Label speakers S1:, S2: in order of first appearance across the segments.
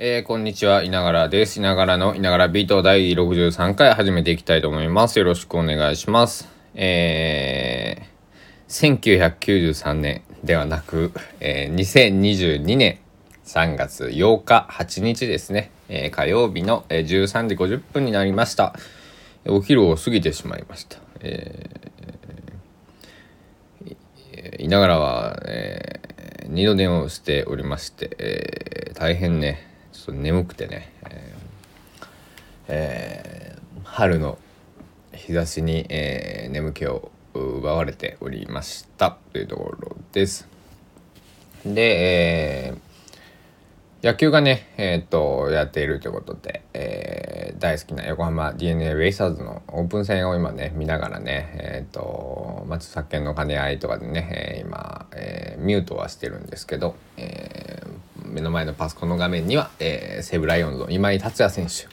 S1: えー、こんにちは、いながらです。いながらのいながらビート第63回始めていきたいと思います。よろしくお願いします。えー、1993年ではなく、えー、2022年3月8日8日ですね、えー、火曜日の、13時50分になりました。お昼を過ぎてしまいました。えー、いながらは、えー、二度電話をしておりまして、えー、大変ね、ちょっと眠くてね、えーえー、春の日差しに、えー、眠気を奪われておりましたというところです。で、えー、野球がね、えー、っと、やっているということで、えー、大好きな横浜 DeNA ベイスターズのオープン戦を今ね、見ながらね、えっと、まあ、著作権の兼ね合いとかでね、え今、えミュートはしてるんですけど、え目の前のパソコンの画面には、え西武ライオンズの今井達也選手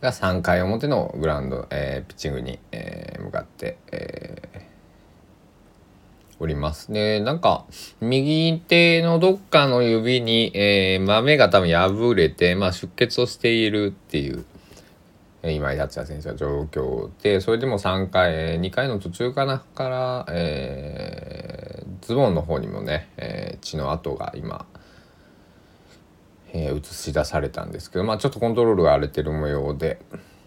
S1: が3回表のグラウンド、えピッチングに、え向かって、えおります。で、なんか、右手のどっかの指に、えー、豆が多分破れて、まあ、出血をしているっていう、え今井達也選手は状況で、それでも3回、え2回の途中かなから、えー、ズボンの方にもね、えー、血の跡が今、え、映し出されたんですけど、まあ、ちょっとコントロールが荒れてる模様で、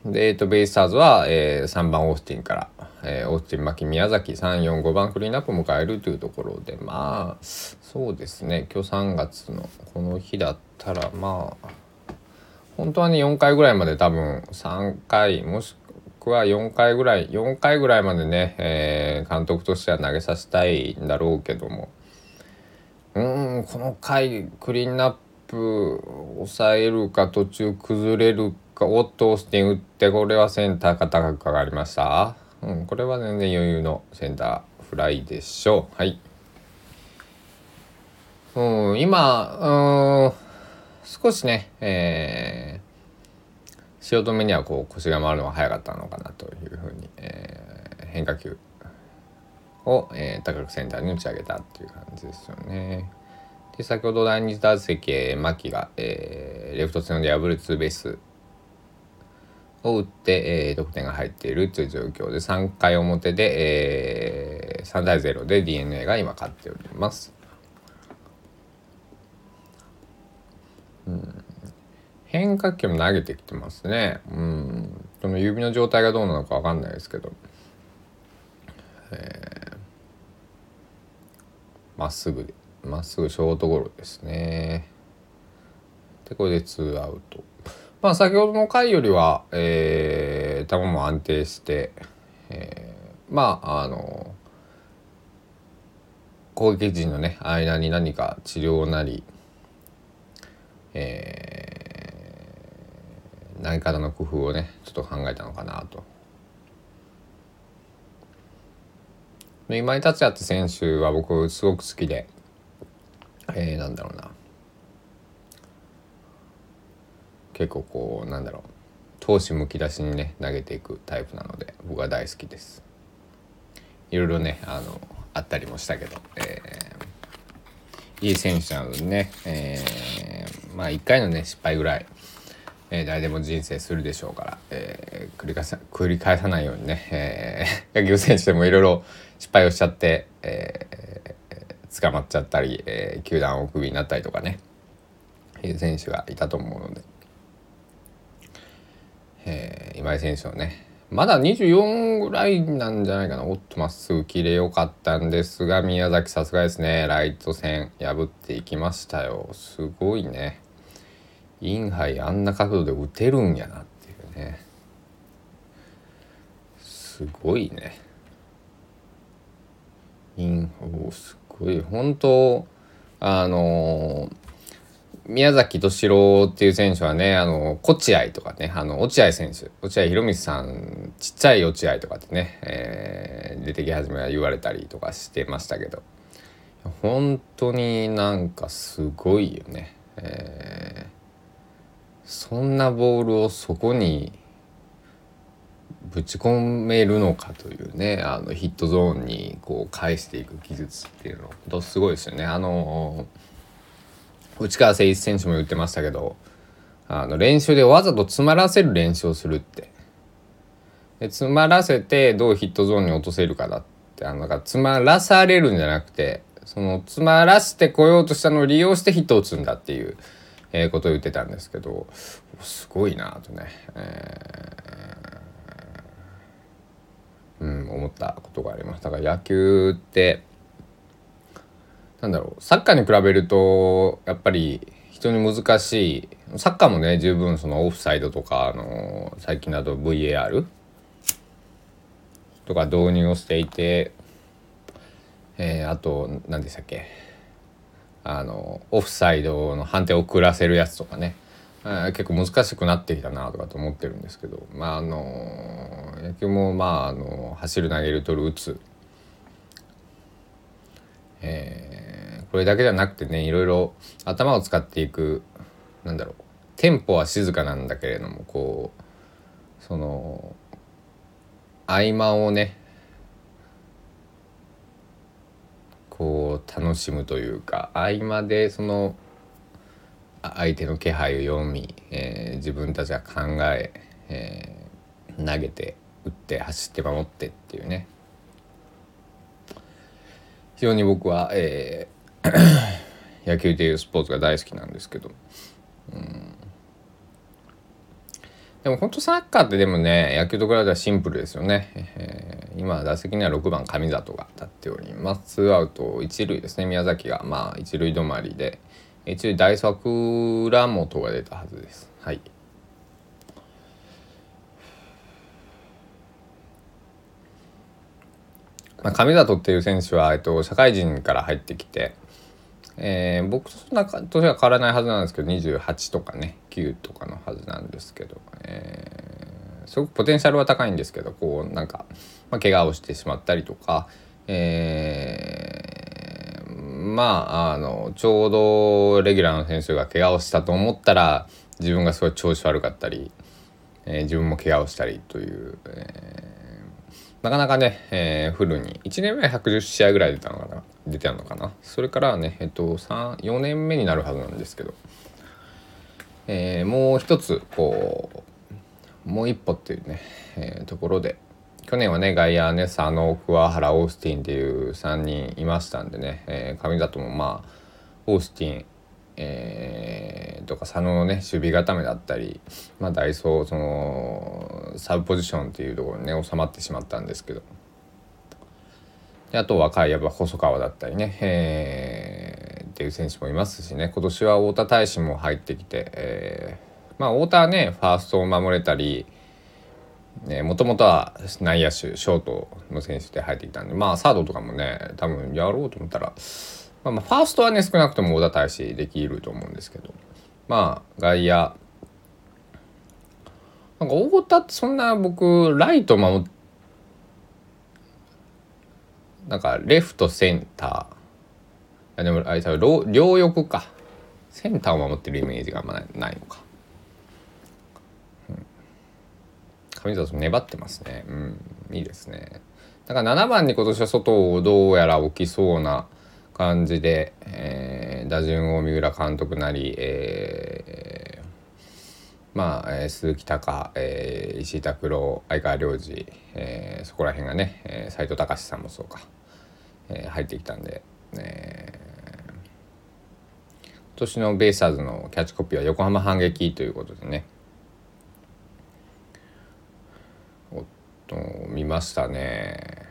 S1: で、えー、とベイスターズは、えー、3番オースティンから、えー、オースティン牧宮崎345番クリーンアップを迎えるというところで。まあそうですね。今日3月のこの日だったらまあ本当はね4回ぐらいまで多分3回もしくは4回ぐらい4回ぐらいまでね、えー、監督としては投げさせたいんだろうけども。うんこの回クリーンアップ抑えるか途中崩れるかおっとオースティン打ってこれはセンターか高くかかりましたうん、これは全然余裕のセンターフライでしょう。はい。うん、今、うん、少しね、えー、汐留にはこう腰が回るのが早かったのかなというふうに、えー、変化球を、えー、高くセンターに打ち上げたっていう感じですよね。で先ほど第2打席、牧が、えー、レフト線で破るツーベースを打って、えー、得点が入っているという状況で3回表で、えー、3対0で d n a が今勝っております。うん、変化球も投げてきてますね。うん、その指の状態がどうなのか分かんないですけど。ま、っすぐでまっすぐショートゴロですね。でこれでツーアウト。まあ、先ほどの回よりは、えー、球も安定して、えー、まああの攻撃陣のね間に何か治療なり、えー、何かの工夫をねちょっと考えたのかなと。今井達也って選手は僕すごく好きで、えー、なんだろうな。結構こうなんだろう。闘志むき出しにね投げていくタイプなので僕は大好きです。いろいろねあのあったりもしたけど、えー、いい選手なのでね、えー、まあ1回のね失敗ぐらい、えー、誰でも人生するでしょうから、えー、繰り返さ繰り返さないようにね、えー、野球選手でもいろいろ失敗をしちゃって、えー、捕まっちゃったり、えー、球団をクビになったりとかね。いう選手がいたと思うので。えー、今井選手のね。まだ24ぐらいなんじゃないかな。おっとまっすぐ切れよかったんですが宮崎さすがですね。ライト線破っていきましたよ。すごいね。インハイあんな角度で打てるんやなっていうね。すごいね。インおすごい本当あの宮崎敏郎っていう選手はね、あの、落合とかね、あの、落合選手、落合博満さん、ちっちゃい落合とかってね、えー、出てき始めは言われたりとかしてましたけど、本当になんかすごいよね。えー、そんなボールをそこにぶち込めるのかというねあのヒットゾーンにこう返していく技術っていうの。とすごいですよね。あの内川誠一選手も言ってましたけどあの練習でわざと詰まらせる練習をするって。で詰まらせてどうヒットゾーンに落とせるかだってあのか詰まらされるんじゃなくてその詰まらせてこようとしたのを利用してヒットを打つんだっていう、えー、ことを言ってたんですけどすごいなとね、えー、うん思ったことがありますだから野球ってなんだろうサッカーに比べるとやっぱり非常に難しい。サッカーもね十分そのオフサイドとかあの最近だと VAR とか導入をしていて、えー、あと何でしたっけ。あのオフサイドの判定を遅らせるやつとかね、結構難しくなってきたなとかと思ってるんですけどまああの野球もまああの走る投げる取る打つ、えー、これだけじゃなくてねいろいろ頭を使っていくなんだろうテンポは静かなんだけれどもこうその合間をねこう楽しむというか合間でその相手の気配を読み、えー、自分たちは考ええー、投げて打って走って守ってっていうね。非常に僕は、えー、野球というスポーツが大好きなんですけど、うん、でも本当サッカーってでもね野球と比べたらシンプルですよね、えー、今打席には6番上里が立っております。ツーアウト一塁ですね。宮崎がまあ一塁止まりで一塁大作浦本が出たはずです。はい。まあ、上里っていう選手は、えっと、社会人から入ってきて、えー、僕とそんな年は変わらないはずなんですけど28とかね9とかのはずなんですけど、えー、すごくポテンシャルは高いんですけどこうなんか、まあ、怪我をしてしまったりとか、えー、まああのちょうどレギュラーの選手が怪我をしたと思ったら自分がすごい調子悪かったり、えー、自分も怪我をしたりという。えーなかなかね、えー、フルに1年目は110試合ぐらい出たのかな出てるのかなそれからねえっと4年目になるはずなんですけど、えー、もう一つこうもう一歩っていうね、えー、ところで去年はね外野ね佐野桑原オースティンっていう3人いましたんでね、えー、上里もまあオースティンえー、とか佐野のね守備固めだったり、まあ、ダイソーそのサブポジションっていうところにね収まってしまったんですけど。であと若いやっぱ細川だったりね、えー、っていう選手もいますしね。今年は太田大使も入ってきて、えー、まあ太田はねファーストを守れたりもともとは内野手ショートの選手で入ってきたんでまあサードとかもね多分やろうと思ったらまあ、まあファーストはね少なくとも小田大使できると思うんですけどまあ外野。なんか太田ってそんな僕ライト守っなんかレフトセンター。でもあれ多分両翼か。センターを守ってるイメージがあんまないのか、うん、上里粘ってますね。うん。いいですね。だから7番に今年は外をどうやら置きそうな感じで、えー、打順を三浦監督なり、えー、まあ、えー、鈴木隆、えー、石井拓郎相川良二、えー、そこら辺がね、えー、斉藤隆さんもそうか、えー、入ってきたんで、えー、今年のベイスターズのキャッチコピーは横浜反撃ということでねおっと見ましたね。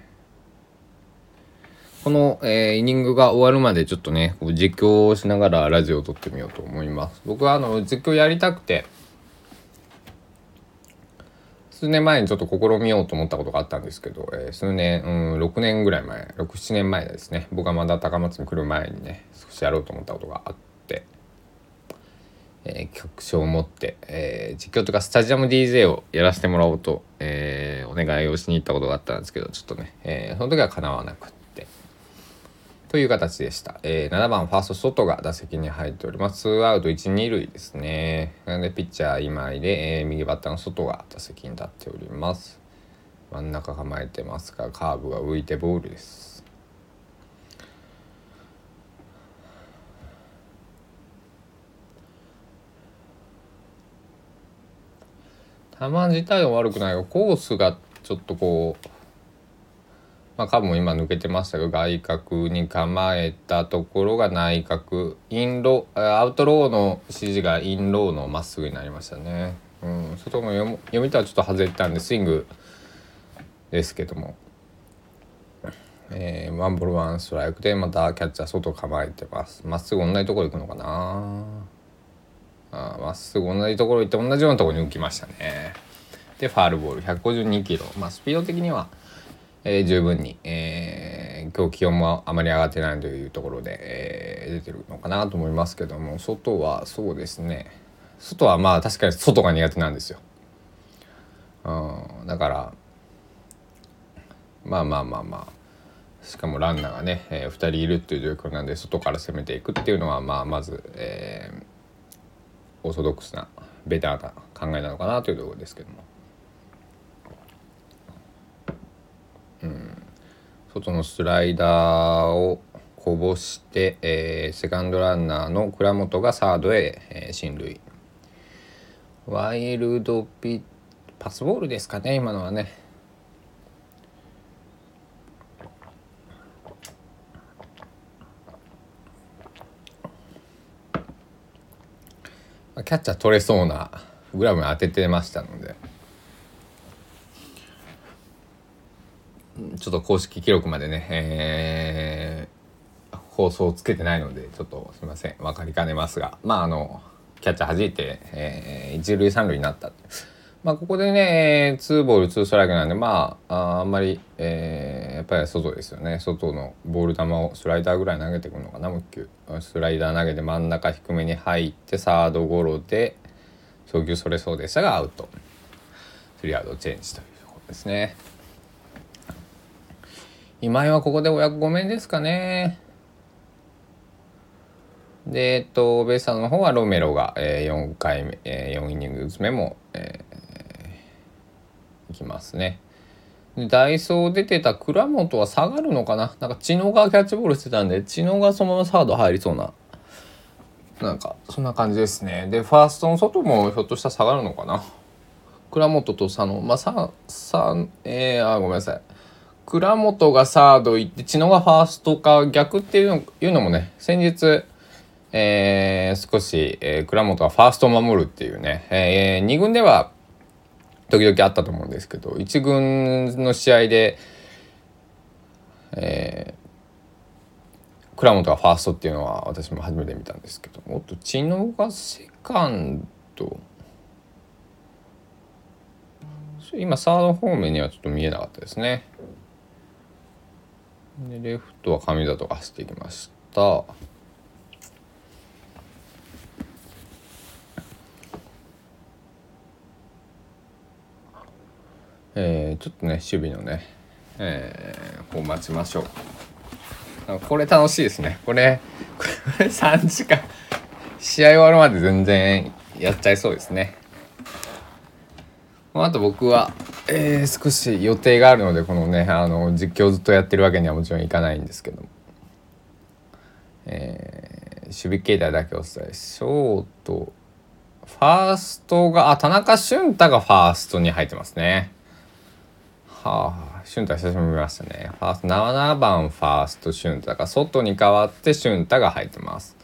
S1: この、えー、イニングが終わるまでちょっとね実況をしながらラジオを撮ってみようと思います。僕はあの実況やりたくて数年前にちょっと試みようと思ったことがあったんですけど、えー、数年、うん、6年ぐらい前67年前ですね。僕がまだ高松に来る前にね少しやろうと思ったことがあって、えー、曲書を持って、えー、実況とかスタジアム DJ をやらせてもらおうと、えー、お願いをしに行ったことがあったんですけどちょっとね、えー、その時はかなわなくって。という形でした。えー、7番ファースト外が打席に入っております。2アウト1、2塁ですね。なのでピッチャー今井で、えー、右バッターの外が打席に立っております。真ん中構えてますが、カーブが浮いてボールです。球自体は悪くないがコースがちょっとこうまあ、カブも今抜けてましたが外角に構えたところが内角インロアウトローの指示がインローのまっすぐになりましたね。うん、外の読みとはちょっと外れたんでスイングですけども、えー、ワンボールワンストライクでまたキャッチャー外構えてます。まっすぐ同じとこ行くのかな。まっすぐ同じところ行って同じようなところに浮きましたね。でファールボール152キロ。まあスピード的にはえー、十分に、えー、今日気温もあまり上がってないというところで、えー、出てるのかなと思いますけども外はそうですね。外はまあ確かに外が苦手なんですよ。うん、だからまあまあまあまあ。しかもランナーがね、えー、2人いるっていう状況なんで外から攻めていくっていうのは、まあ、まず、えー、オーソドックスなベターな考えなのかなというところですけども。うん、外のスライダーをこぼして、えー、セカンドランナーの倉本がサードへ、えー、進塁。ワイルドピッパスボールですかね今のはね。キャッチャー取れそうなグラブに当ててましたので。ちょっと公式記録までね、えー、放送をつけてないのでちょっとすみません。分かりかねますが。まああのキャッチャー弾いて、えー、一塁三塁になったまあここでねツーボールツーストライクなんでまああんまり、えー、ぱり外ですよね外のボール球をスライダーぐらい投げてくるのかなもう一球スライダー投げて真ん中低めに入ってサードゴロで送球それそうでしたがアウトスリーアウトチェンジというところですね。今井はここでお役御免ですかね。で、えっと、ベイスターズの方はロメロが、えー、4回目、えー、4イニングずつ目も、えー、いきますね。でダイソー出てた倉本は下がるのかな？なんか知能がキャッチボールしてたんで知能がそのままサード入りそうな。なんかそんな感じですね。でファーストの外もひょっとしたら下がるのかな？倉本と佐野。まあささえー、あごめんなさい。倉本がサード行って知野がファーストか逆っていうのいうのもね先日、えー、少し、えー、倉本はファーストを守るっていうね、えー、2軍では時々あったと思うんですけど1軍の試合で、えー、倉本がファーストっていうのは私も初めて見たんですけどもっと知野がセカンド今サード方面にはちょっと見えなかったですね。でレフトは上里が走っていきましたえー、ちょっとね守備のねえー、こう待ちましょう。これ楽しいですね。これこれ3時間。試合終わるまで全然やっちゃいそうですね。あと僕はえー、少し予定があるのでこのねあの実況ずっとやってるわけにはもちろんいかないんですけども、えー、守備形態だけお伝えショートファーストがあ田中俊太がファーストに入ってますね。はあ俊太久しぶり見ましたね。ファースト7番ファースト俊太が外に変わって俊太が入ってます。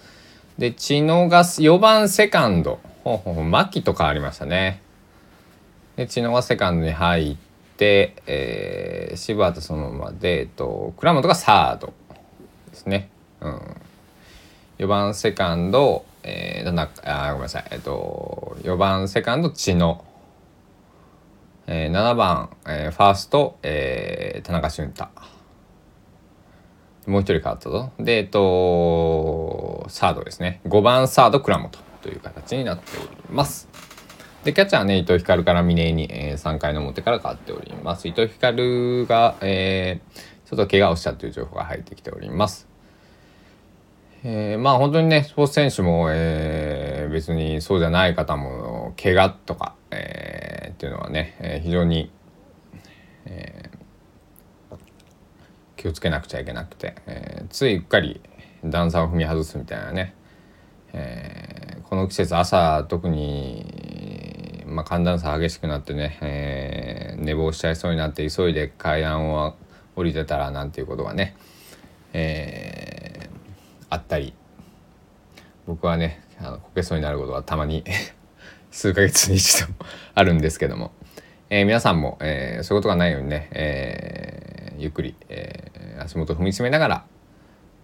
S1: で知野が4番セカンド。ほうほうほう牧と変わりましたね。で知野がセカンドに入って、えー、柴田そのままで、えっと、倉本がサードですね。うん、4番セカンド、えー、なあごめんなさい、えっと、4番セカンド知野、えー、7番、えー、ファースト、えー、田中俊太もう一人変わったぞでえっとサードですね5番サード倉本という形になっております。で、キャッチャーはね、伊藤光から峰に、えー、3回の表から変わっております。伊藤光が、えー、ちょっと怪我をしたという情報が入ってきております。えー、まあ本当にね、スポーツ選手も、えー、別にそうじゃない方も、怪我とか、えー、っていうのはね、えー、非常に、えー、気をつけなくちゃいけなくて、えー、ついうっかり段差を踏み外すみたいなね、え、この季節朝特にまあ、寒暖差激しくなってね、え、寝坊しちゃいそうになって急いで階段を降りてたらなんていうことがね、え、あったり僕はねあのこけそうになることはたまに数ヶ月に一度あるんですけども、えー、皆さんも、えー、そういうことがないようにね、えー、ゆっくり、えー、足元を踏みしめながら、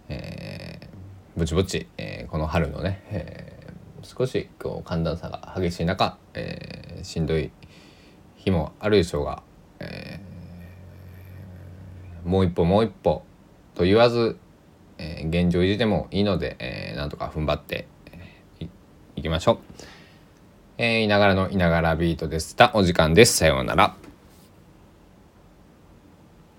S1: えー、ぼちぼち、えー、この春のね、えー、少しこう寒暖差が激しい中、えー、しんどい日もあるでしょうが、えー、もう一歩もう一歩と言わず、えー、現状維持でもいいので、えー、なんとか踏ん張って、いいきましょう。えー、いながらのいながらビートでした。お時間です。さようなら。